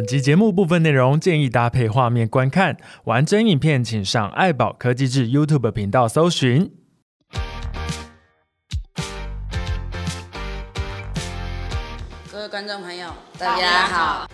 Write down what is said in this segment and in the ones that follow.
本集节目部分内容建议搭配画面观看，完整影片请上爱宝科技志 YouTube 频道搜寻。各位观众朋友，大家好。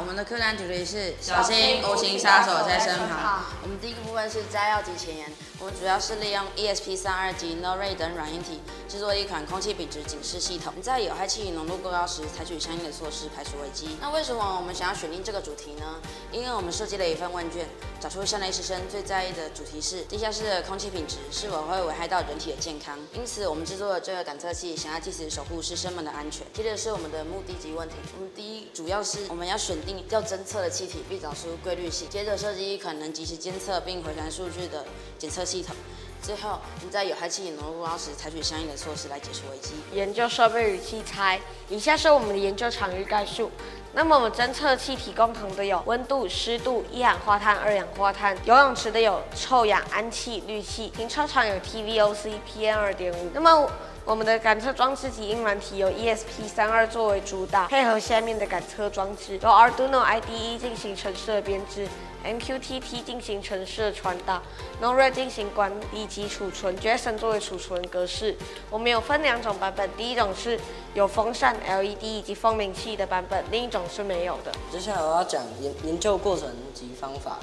我们的课单主题是小心无形杀手在身旁。我们第一个部分是摘要及前言。我们主要是利用 ESP32 及 No-Ray 等软硬体制作一款空气品质警示系统，在有害气体浓度过高时采取相应的措施排除危机。那为什么我们想要选定这个主题呢？因为我们设计了一份问卷，找出校内师生最在意的主题是地下室的空气品质是否会危害到人体的健康。因此，我们制作了这个感测器，想要及时守护师生们的安全。接着是我们的目的及问题。我们第一主要是我们要选定要侦测的气体，并找出规律性。接着设计一款能及时监测并回传数据的检测系统。最后，你在有害气体浓度高时采取相应的措施来解除危机。研究设备与器材，以下是我们的研究场域概述。那么我们侦测气体共同的有温度、湿度、一氧化碳、二氧化碳。游泳池的有臭氧、氨气、氯气。停车场有 TVOC、PM 二点五。那么我们的感测装置及硬软体由 ESP32 作为主导，配合下面的感测装置，由 Arduino IDE 进行程式的编制，MQTT 进行程式的传达，NORA 进行管理及储存，JSON 作为储存格式。我们有分两种版本，第一种是有风扇、LED 以及蜂鸣器的版本，另一种是没有的。接下来我要讲研研究过程及方法。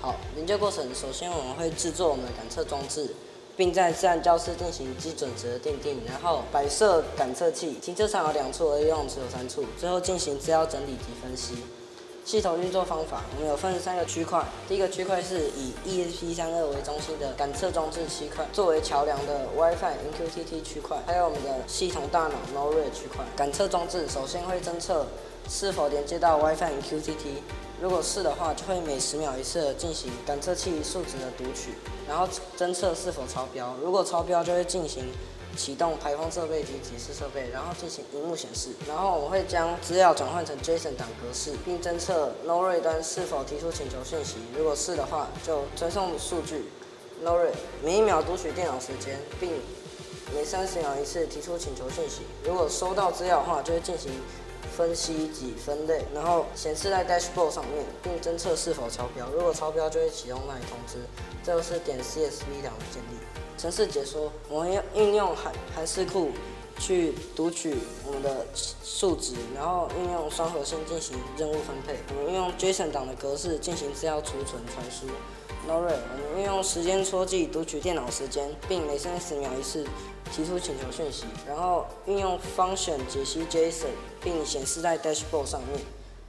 好，研究过程，首先我们会制作我们的感测装置。并在自然教室进行基准值的奠定，然后摆设感测器。停车场有两处，而游泳池有三处。最后进行资料整理及分析。系统运作方法，我们有分三个区块。第一个区块是以 ESP32 为中心的感测装置区块，作为桥梁的 WiFi MQTT 区块，还有我们的系统大脑 n o r a 区块。感测装置首先会侦测是否连接到 WiFi MQTT。如果是的话，就会每十秒一次进行感测器数值的读取，然后侦测是否超标。如果超标，就会进行启动排风设备及提示设备，然后进行荧幕显示。然后我们会将资料转换成 JSON 档格式，并侦测 No-Ray 端是否提出请求讯息。如果是的话，就传送数据。No-Ray 每一秒读取电脑时间，并每三十秒一次提出请求讯息。如果收到资料的话，就会进行。分析及分类，然后显示在 dashboard 上面，并侦测是否超标。如果超标，就会启动那里通知。这就是点 CSV 档的建立。程式解说，我们要运用函函式库去读取我们的数值，然后运用双核心进行任务分配。我们运用 JSON 档的格式进行资料储存传输。Nori，我们运用时间戳记读取电脑时间，并每三十秒一次提出请求讯息，然后运用 function 解析 JSON，并显示在 dashboard 上面，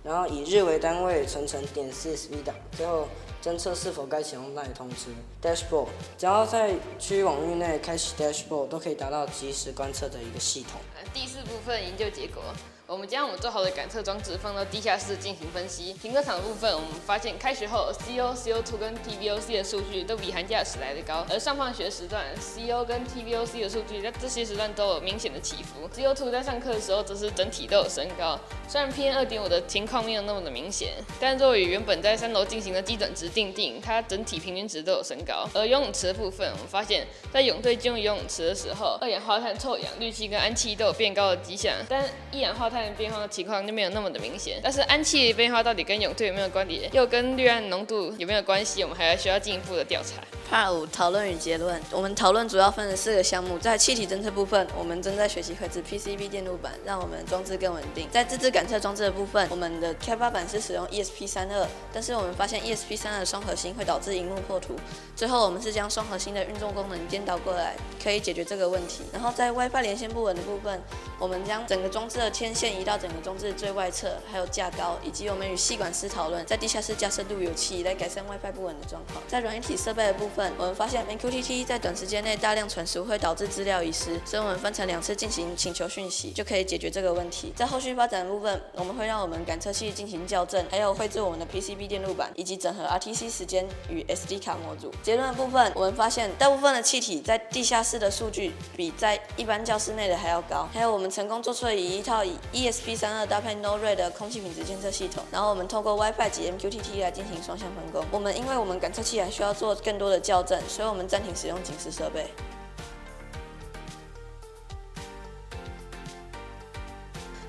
然后以日为单位存成点 CSV 档，最后侦测是否该启用那里通知。dashboard 只要在区域网域内开启 dashboard，都可以达到即时观测的一个系统。第四部分营救结果。我们将我们做好的感测装置放到地下室进行分析。停车场的部分，我们发现开学后 CO、CO2 跟 TVOC 的数据都比寒假时来的高，而上放学时段 CO 跟 TVOC 的数据在这些时段都有明显的起伏。CO2 在上课的时候则是整体都有升高，虽然 PM 二点五的情况没有那么的明显，但作为原本在三楼进行的基准值定定，它整体平均值都有升高。而游泳池的部分，我们发现，在泳队进入游泳池的时候，二氧化碳、臭氧、氯气跟氨气都有变高的迹象，但一氧化碳变化的情况就没有那么的明显，但是氨气变化到底跟泳队有没有关联，又跟氯胺浓度有没有关系，我们还要需要进一步的调查。Part 五讨论与结论，我们讨论主要分成四个项目，在气体侦测部分，我们正在学习绘制 PCB 电路板，让我们装置更稳定。在自制感测装置的部分，我们的开发板是使用 ESP32，但是我们发现 ESP32 的双核心会导致荧幕破图。最后，我们是将双核心的运作功能颠倒过来，可以解决这个问题。然后在 WiFi 连线不稳的部分，我们将整个装置的天线移到整个装置最外侧，还有架高，以及我们与系管师讨论，在地下室架设路由器来改善 WiFi 不稳的状况。在软体设备的部分，我们发现 MQTT 在短时间内大量传输会导致资料遗失，所以我们分成两次进行请求讯息，就可以解决这个问题。在后续发展的部分，我们会让我们感测器进行校正，还有绘制我们的 PCB 电路板，以及整合 RTC 时间与 SD 卡模组。结论的部分，我们发现大部分的气体在地下室的数据比在一般教室内的还要高。还有我们成功做出了以一套以 ESP32 搭配 No-Ray 的空气品质监测系统，然后我们透过 WiFi 及 MQTT 来进行双向分工。我们因为我们感测器还需要做更多的校正，所以我们暂停使用警示设备。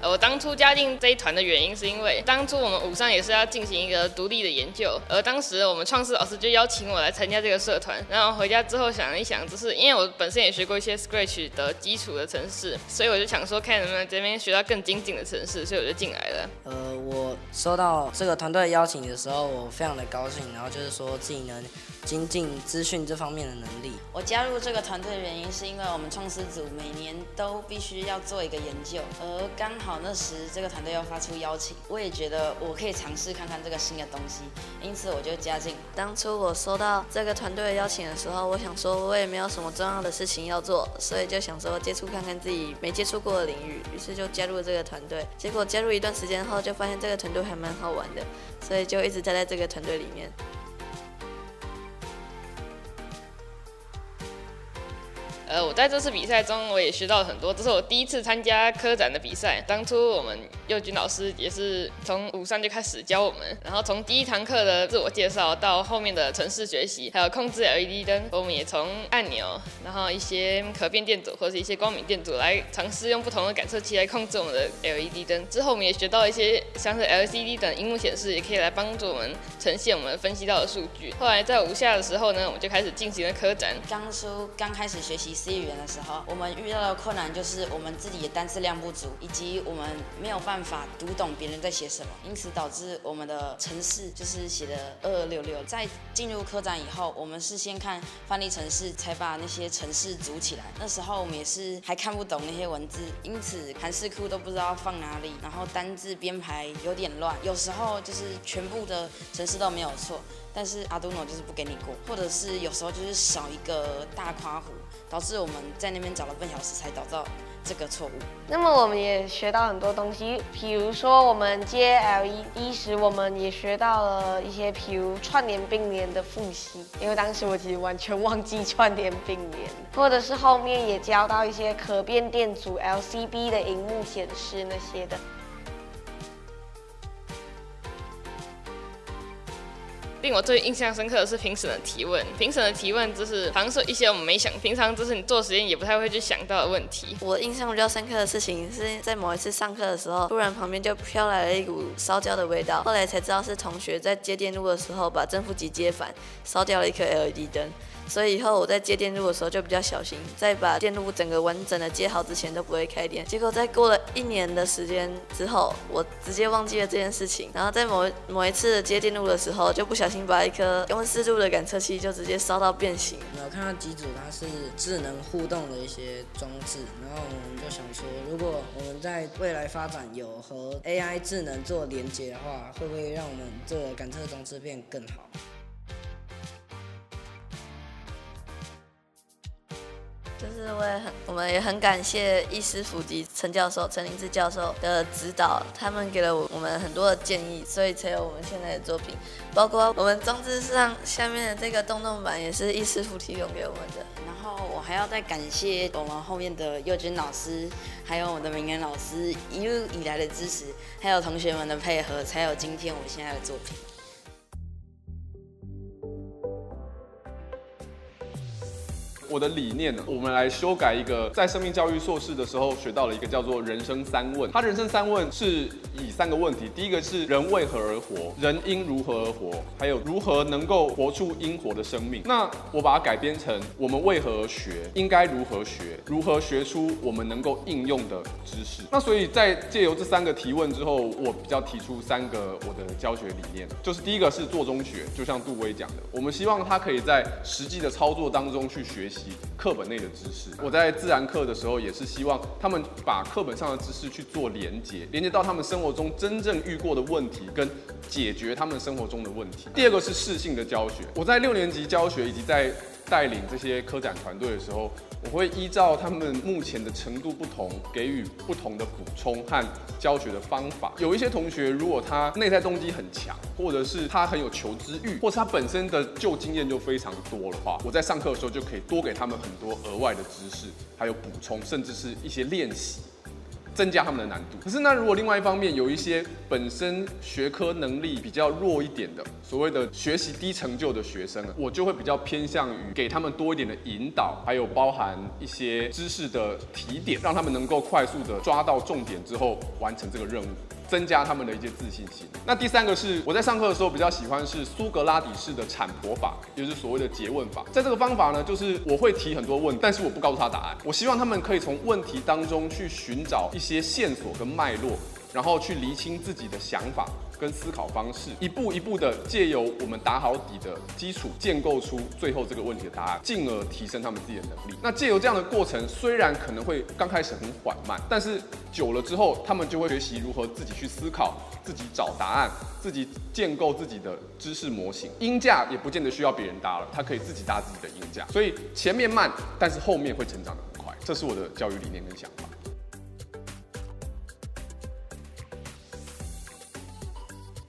呃，我当初加进这一团的原因是因为当初我们五上也是要进行一个独立的研究，而当时我们创世老师就邀请我来参加这个社团。然后回家之后想了一想，就是因为我本身也学过一些 Scratch 的基础的程式，所以我就想说看能不能这边学到更精进的程式，所以我就进来了。呃，我收到这个团队邀请的时候，我非常的高兴，然后就是说自己能。精进资讯这方面的能力。我加入这个团队的原因是因为我们创思组每年都必须要做一个研究，而刚好那时这个团队又发出邀请，我也觉得我可以尝试看看这个新的东西，因此我就加进。当初我收到这个团队的邀请的时候，我想说我也没有什么重要的事情要做，所以就想说接触看看自己没接触过的领域，于是就加入了这个团队。结果加入一段时间后，就发现这个团队还蛮好玩的，所以就一直待在这个团队里面。呃，我在这次比赛中，我也学到了很多。这是我第一次参加科展的比赛。当初我们佑君老师也是从五三就开始教我们，然后从第一堂课的自我介绍到后面的城市学习，还有控制 LED 灯，我们也从按钮，然后一些可变电阻或者一些光敏电阻来尝试用不同的感测器来控制我们的 LED 灯。之后我们也学到一些像是 LCD 等荧幕显示，也可以来帮助我们呈现我们分析到的数据。后来在五下的时候呢，我们就开始进行了科展。当初刚开始学习。C 语言的时候，我们遇到的困难就是我们自己的单词量不足，以及我们没有办法法读懂别人在写什么，因此导致我们的城市就是写的二二六六。在进入科展以后，我们是先看范例城市，才把那些城市组起来。那时候我们也是还看不懂那些文字，因此韩式库都不知道放哪里，然后单字编排有点乱，有时候就是全部的城市都没有错。但是 Arduino 就是不给你过，或者是有时候就是少一个大夸弧，导致我们在那边找了半小时才找到这个错误。那么我们也学到很多东西，比如说我们接 LED 时，我们也学到了一些，比如串联并联的复习，因为当时我其实完全忘记串联并联，或者是后面也教到一些可变电阻 LCB 的荧幕显示那些的。令我最印象深刻的是评审的提问。评审的提问就是，好像是一些我们没想，平常就是你做实验也不太会去想到的问题。我印象比较深刻的事情是在某一次上课的时候，突然旁边就飘来了一股烧焦的味道，后来才知道是同学在接电路的时候把正负极接反，烧掉了一颗 LED 灯。所以以后我在接电路的时候就比较小心，在把电路整个完整的接好之前都不会开电。结果在过了一年的时间之后，我直接忘记了这件事情。然后在某某一次接电路的时候，就不小心把一颗温湿度的感测器就直接烧到变形。我看到机组它是智能互动的一些装置，然后我们就想说，如果我们在未来发展有和 AI 智能做连接的话，会不会让我们这个感测装置变更好？是我也很，我们也很感谢易师傅及陈教授、陈林志教授的指导，他们给了我们很多的建议，所以才有我们现在的作品。包括我们装置上下面的这个洞洞板，也是易师傅提供给我们的。然后我还要再感谢我们后面的佑君老师，还有我的明恩老师一路以来的支持，还有同学们的配合，才有今天我们现在的作品。我的理念呢，我们来修改一个在生命教育硕士的时候学到了一个叫做人生三问。他人生三问是以三个问题，第一个是人为何而活，人应如何而活，还有如何能够活出应活的生命。那我把它改编成我们为何而学，应该如何学，如何学出我们能够应用的知识。那所以在借由这三个提问之后，我比较提出三个我的教学理念，就是第一个是做中学，就像杜威讲的，我们希望他可以在实际的操作当中去学习。课本内的知识，我在自然课的时候也是希望他们把课本上的知识去做连接，连接到他们生活中真正遇过的问题，跟解决他们生活中的问题。第二个是适性的教学，我在六年级教学以及在带领这些科展团队的时候，我会依照他们目前的程度不同，给予不同的补充和教学的方法。有一些同学，如果他内在动机很强，或者是他很有求知欲，或是他本身的旧经验就非常多的话，我在上课的时候就可以多给他们很多额外的知识，还有补充，甚至是一些练习。增加他们的难度。可是那如果另外一方面有一些本身学科能力比较弱一点的，所谓的学习低成就的学生呢，我就会比较偏向于给他们多一点的引导，还有包含一些知识的提点，让他们能够快速的抓到重点之后完成这个任务。增加他们的一些自信心。那第三个是我在上课的时候比较喜欢是苏格拉底式的产婆法，也就是所谓的结问法。在这个方法呢，就是我会提很多问，但是我不告诉他答案。我希望他们可以从问题当中去寻找一一些线索跟脉络，然后去厘清自己的想法。跟思考方式，一步一步的借由我们打好底的基础，建构出最后这个问题的答案，进而提升他们自己的能力。那借由这样的过程，虽然可能会刚开始很缓慢，但是久了之后，他们就会学习如何自己去思考，自己找答案，自己建构自己的知识模型。鹰架也不见得需要别人搭了，他可以自己搭自己的鹰架。所以前面慢，但是后面会成长得很快。这是我的教育理念跟想法。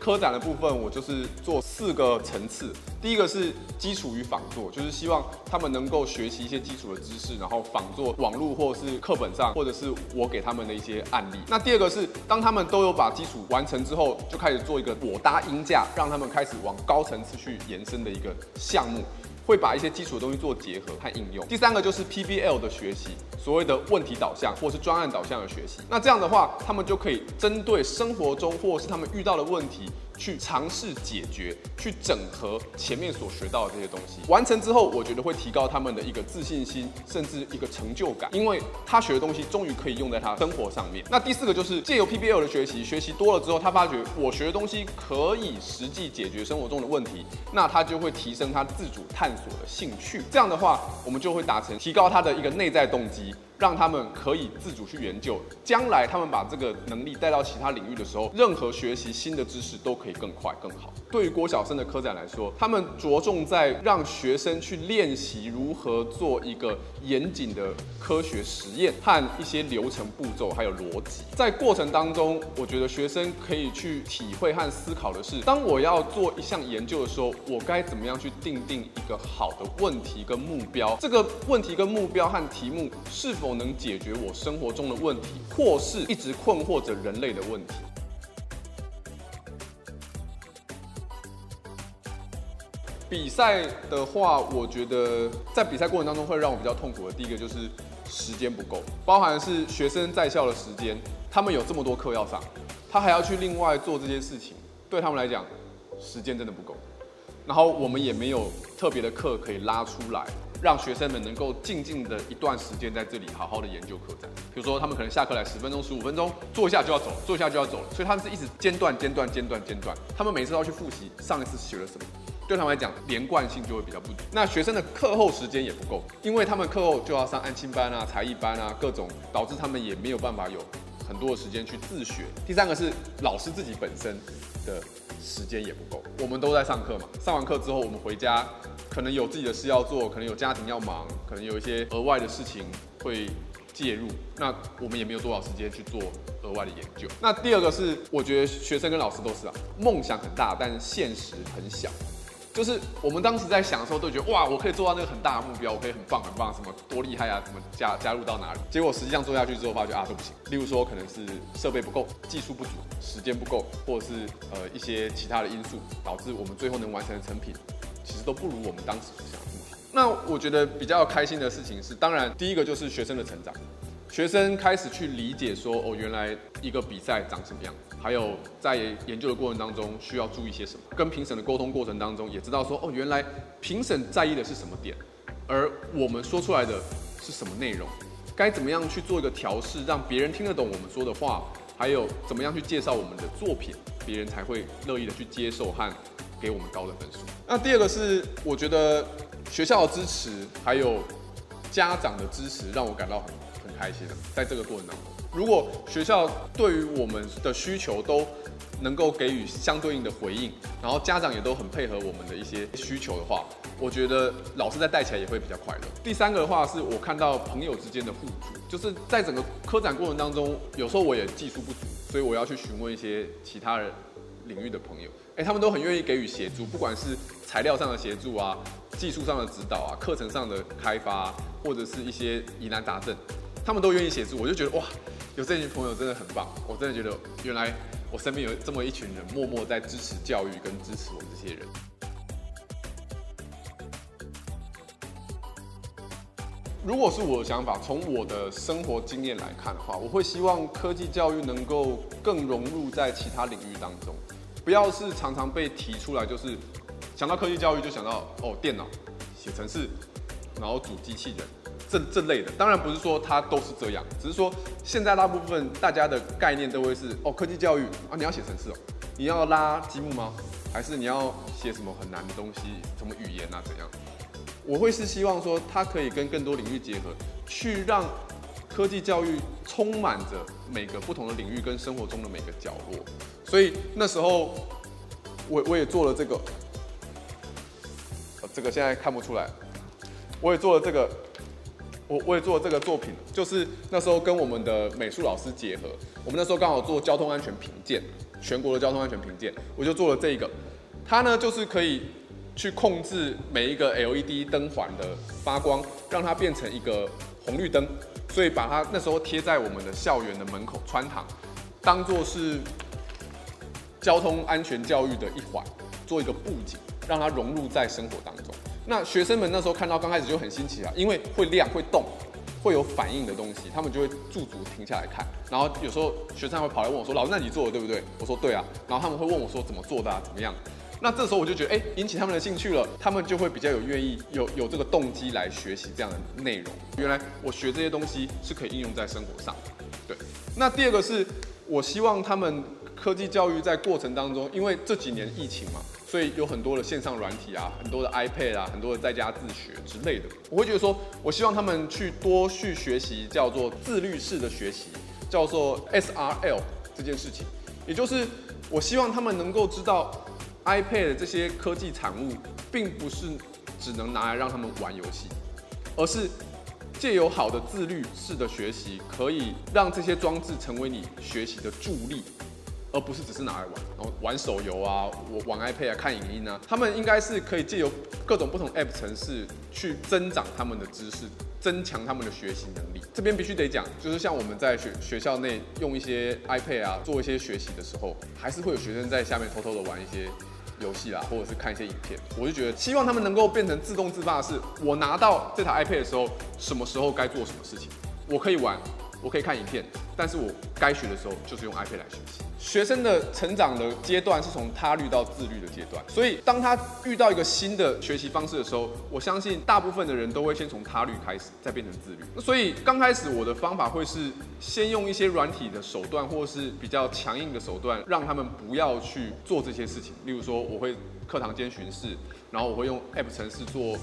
科展的部分，我就是做四个层次。第一个是基础与仿作，就是希望他们能够学习一些基础的知识，然后仿作网络或是课本上，或者是我给他们的一些案例。那第二个是，当他们都有把基础完成之后，就开始做一个我搭音架，让他们开始往高层次去延伸的一个项目。会把一些基础的东西做结合和应用。第三个就是 PBL 的学习，所谓的问题导向或是专案导向的学习。那这样的话，他们就可以针对生活中或是他们遇到的问题，去尝试解决，去整合前面所学到的这些东西。完成之后，我觉得会提高他们的一个自信心，甚至一个成就感，因为他学的东西终于可以用在他生活上面。那第四个就是借由 PBL 的学习，学习多了之后，他发觉我学的东西可以实际解决生活中的问题，那他就会提升他自主探索的兴趣。这样的话，我们就会达成提高他的一个内在动机。让他们可以自主去研究，将来他们把这个能力带到其他领域的时候，任何学习新的知识都可以更快更好。对于国小生的科展来说，他们着重在让学生去练习如何做一个严谨的科学实验和一些流程步骤，还有逻辑。在过程当中，我觉得学生可以去体会和思考的是，当我要做一项研究的时候，我该怎么样去定定一个好的问题跟目标？这个问题跟目标和题目是否能解决我生活中的问题，或是一直困惑着人类的问题。比赛的话，我觉得在比赛过程当中会让我比较痛苦的，第一个就是时间不够，包含是学生在校的时间，他们有这么多课要上，他还要去另外做这些事情，对他们来讲，时间真的不够。然后我们也没有特别的课可以拉出来。让学生们能够静静的一段时间在这里好好的研究课展。比如说，他们可能下课来十分钟、十五分钟，坐一下就要走，坐一下就要走了，所以他们是一直间断、间断、间断、间断。他们每次都要去复习上一次学了什么，对他们来讲连贯性就会比较不足。那学生的课后时间也不够，因为他们课后就要上安亲班啊、才艺班啊，各种导致他们也没有办法有很多的时间去自学。第三个是老师自己本身的时间也不够，我们都在上课嘛，上完课之后我们回家。可能有自己的事要做，可能有家庭要忙，可能有一些额外的事情会介入，那我们也没有多少时间去做额外的研究。那第二个是，我觉得学生跟老师都是啊，梦想很大，但现实很小。就是我们当时在想的时候，都觉得哇，我可以做到那个很大的目标，我可以很棒很棒，什么多厉害啊，什么加加入到哪里？结果实际上做下去之后，发觉啊，都不行。例如说，可能是设备不够，技术不足，时间不够，或者是呃一些其他的因素，导致我们最后能完成的成品。其实都不如我们当时所想的这么好。那我觉得比较开心的事情是，当然第一个就是学生的成长，学生开始去理解说，哦，原来一个比赛长什么样，还有在研究的过程当中需要注意些什么。跟评审的沟通过程当中，也知道说，哦，原来评审在意的是什么点，而我们说出来的是什么内容，该怎么样去做一个调试，让别人听得懂我们说的话，还有怎么样去介绍我们的作品，别人才会乐意的去接受和。给我们高的分数。那第二个是，我觉得学校的支持还有家长的支持，让我感到很很开心的。在这个过程当中，如果学校对于我们的需求都能够给予相对应的回应，然后家长也都很配合我们的一些需求的话，我觉得老师在带起来也会比较快乐。第三个的话，是我看到朋友之间的互助，就是在整个科展过程当中，有时候我也技术不足，所以我要去询问一些其他人领域的朋友。哎，他们都很愿意给予协助，不管是材料上的协助啊，技术上的指导啊，课程上的开发，或者是一些疑难杂症，他们都愿意协助。我就觉得哇，有这群朋友真的很棒，我真的觉得原来我身边有这么一群人，默默在支持教育跟支持我这些人。如果是我的想法，从我的生活经验来看的话，我会希望科技教育能够更融入在其他领域当中，不要是常常被提出来，就是想到科技教育就想到哦电脑、写程式，然后组机器人这这类的。当然不是说它都是这样，只是说现在大部分大家的概念都会是哦科技教育啊，你要写程式哦，你要拉积木吗？还是你要写什么很难的东西，什么语言啊怎样？我会是希望说，它可以跟更多领域结合，去让科技教育充满着每个不同的领域跟生活中的每个角落。所以那时候，我我也做了这个，这个现在看不出来，我也做了这个，我我也做这个作品，就是那时候跟我们的美术老师结合，我们那时候刚好做交通安全评鉴，全国的交通安全评鉴，我就做了这个，它呢就是可以。去控制每一个 LED 灯环的发光，让它变成一个红绿灯，所以把它那时候贴在我们的校园的门口穿堂，当做是交通安全教育的一环，做一个布景，让它融入在生活当中。那学生们那时候看到刚开始就很新奇啊，因为会亮、会动、会有反应的东西，他们就会驻足停下来看。然后有时候学生会跑来问我说：“老师，那你做的对不对？”我说：“对啊。”然后他们会问我说：“怎么做的啊？怎么样？”那这时候我就觉得，哎，引起他们的兴趣了，他们就会比较有愿意有有这个动机来学习这样的内容。原来我学这些东西是可以应用在生活上，对。那第二个是，我希望他们科技教育在过程当中，因为这几年疫情嘛，所以有很多的线上软体啊，很多的 iPad 啊，很多的在家自学之类的。我会觉得说，我希望他们去多去学习叫做自律式的学习，叫做 SRL 这件事情，也就是我希望他们能够知道。iPad 这些科技产物，并不是只能拿来让他们玩游戏，而是借由好的自律式的学习，可以让这些装置成为你学习的助力，而不是只是拿来玩，然后玩手游啊，我玩 iPad 啊，看影音啊，他们应该是可以借由各种不同 App 程式去增长他们的知识，增强他们的学习能力。这边必须得讲，就是像我们在学学校内用一些 iPad 啊做一些学习的时候，还是会有学生在下面偷偷的玩一些。游戏啦，或者是看一些影片，我就觉得希望他们能够变成自动自发的是，我拿到这台 iPad 的时候，什么时候该做什么事情，我可以玩，我可以看影片，但是我该学的时候就是用 iPad 来学习。学生的成长的阶段是从他律到自律的阶段，所以当他遇到一个新的学习方式的时候，我相信大部分的人都会先从他律开始，再变成自律。所以刚开始我的方法会是先用一些软体的手段，或是比较强硬的手段，让他们不要去做这些事情。例如说，我会课堂间巡视，然后我会用 App 程式做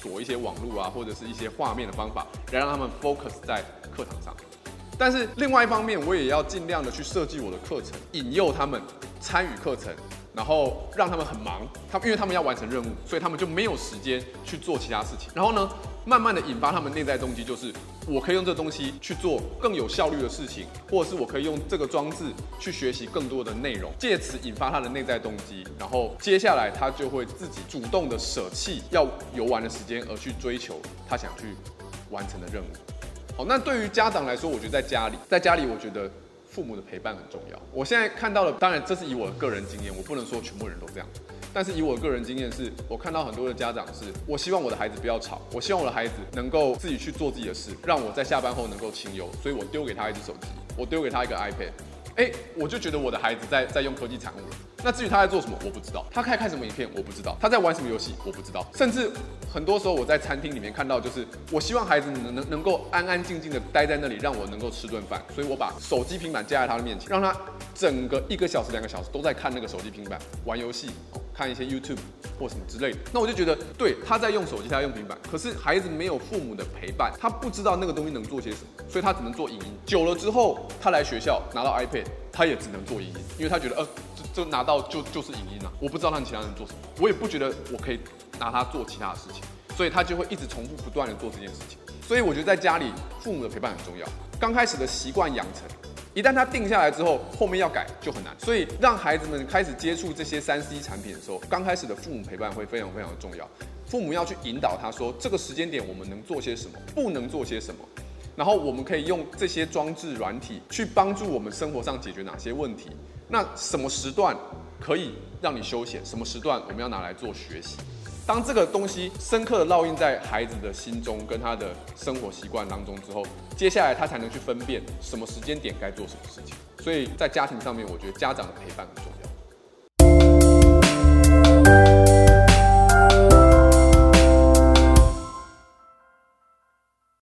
锁一些网络啊，或者是一些画面的方法，来让他们 focus 在课堂上。但是另外一方面，我也要尽量的去设计我的课程，引诱他们参与课程，然后让他们很忙，他们因为他们要完成任务，所以他们就没有时间去做其他事情。然后呢，慢慢的引发他们内在动机，就是我可以用这东西去做更有效率的事情，或者是我可以用这个装置去学习更多的内容，借此引发他的内在动机。然后接下来他就会自己主动的舍弃要游玩的时间，而去追求他想去完成的任务。好，那对于家长来说，我觉得在家里，在家里，我觉得父母的陪伴很重要。我现在看到的，当然这是以我的个人经验，我不能说全部人都这样。但是以我的个人经验是，我看到很多的家长是，我希望我的孩子不要吵，我希望我的孩子能够自己去做自己的事，让我在下班后能够清幽，所以我丢给他一只手机，我丢给他一个 iPad。哎，我就觉得我的孩子在在用科技产物了。那至于他在做什么，我不知道。他在看什么影片，我不知道。他在玩什么游戏，我不知道。甚至很多时候我在餐厅里面看到，就是我希望孩子能能能够安安静静的待在那里，让我能够吃顿饭。所以我把手机、平板架在他的面前，让他整个一个小时、两个小时都在看那个手机、平板玩游戏。看一些 YouTube 或什么之类的，那我就觉得，对，他在用手机，他在用平板，可是孩子没有父母的陪伴，他不知道那个东西能做些什么，所以他只能做影音。久了之后，他来学校拿到 iPad，他也只能做影音，因为他觉得，呃，这这拿到就就是影音了，我不知道他其他人做什么，我也不觉得我可以拿他做其他的事情，所以他就会一直重复不断的做这件事情。所以我觉得在家里，父母的陪伴很重要，刚开始的习惯养成。一旦他定下来之后，后面要改就很难。所以让孩子们开始接触这些三 C 产品的时候，刚开始的父母陪伴会非常非常的重要。父母要去引导他说，这个时间点我们能做些什么，不能做些什么。然后我们可以用这些装置软体去帮助我们生活上解决哪些问题。那什么时段可以让你休闲？什么时段我们要拿来做学习？当这个东西深刻的烙印在孩子的心中，跟他的生活习惯当中之后，接下来他才能去分辨什么时间点该做什么事情。所以在家庭上面，我觉得家长的陪伴很重要。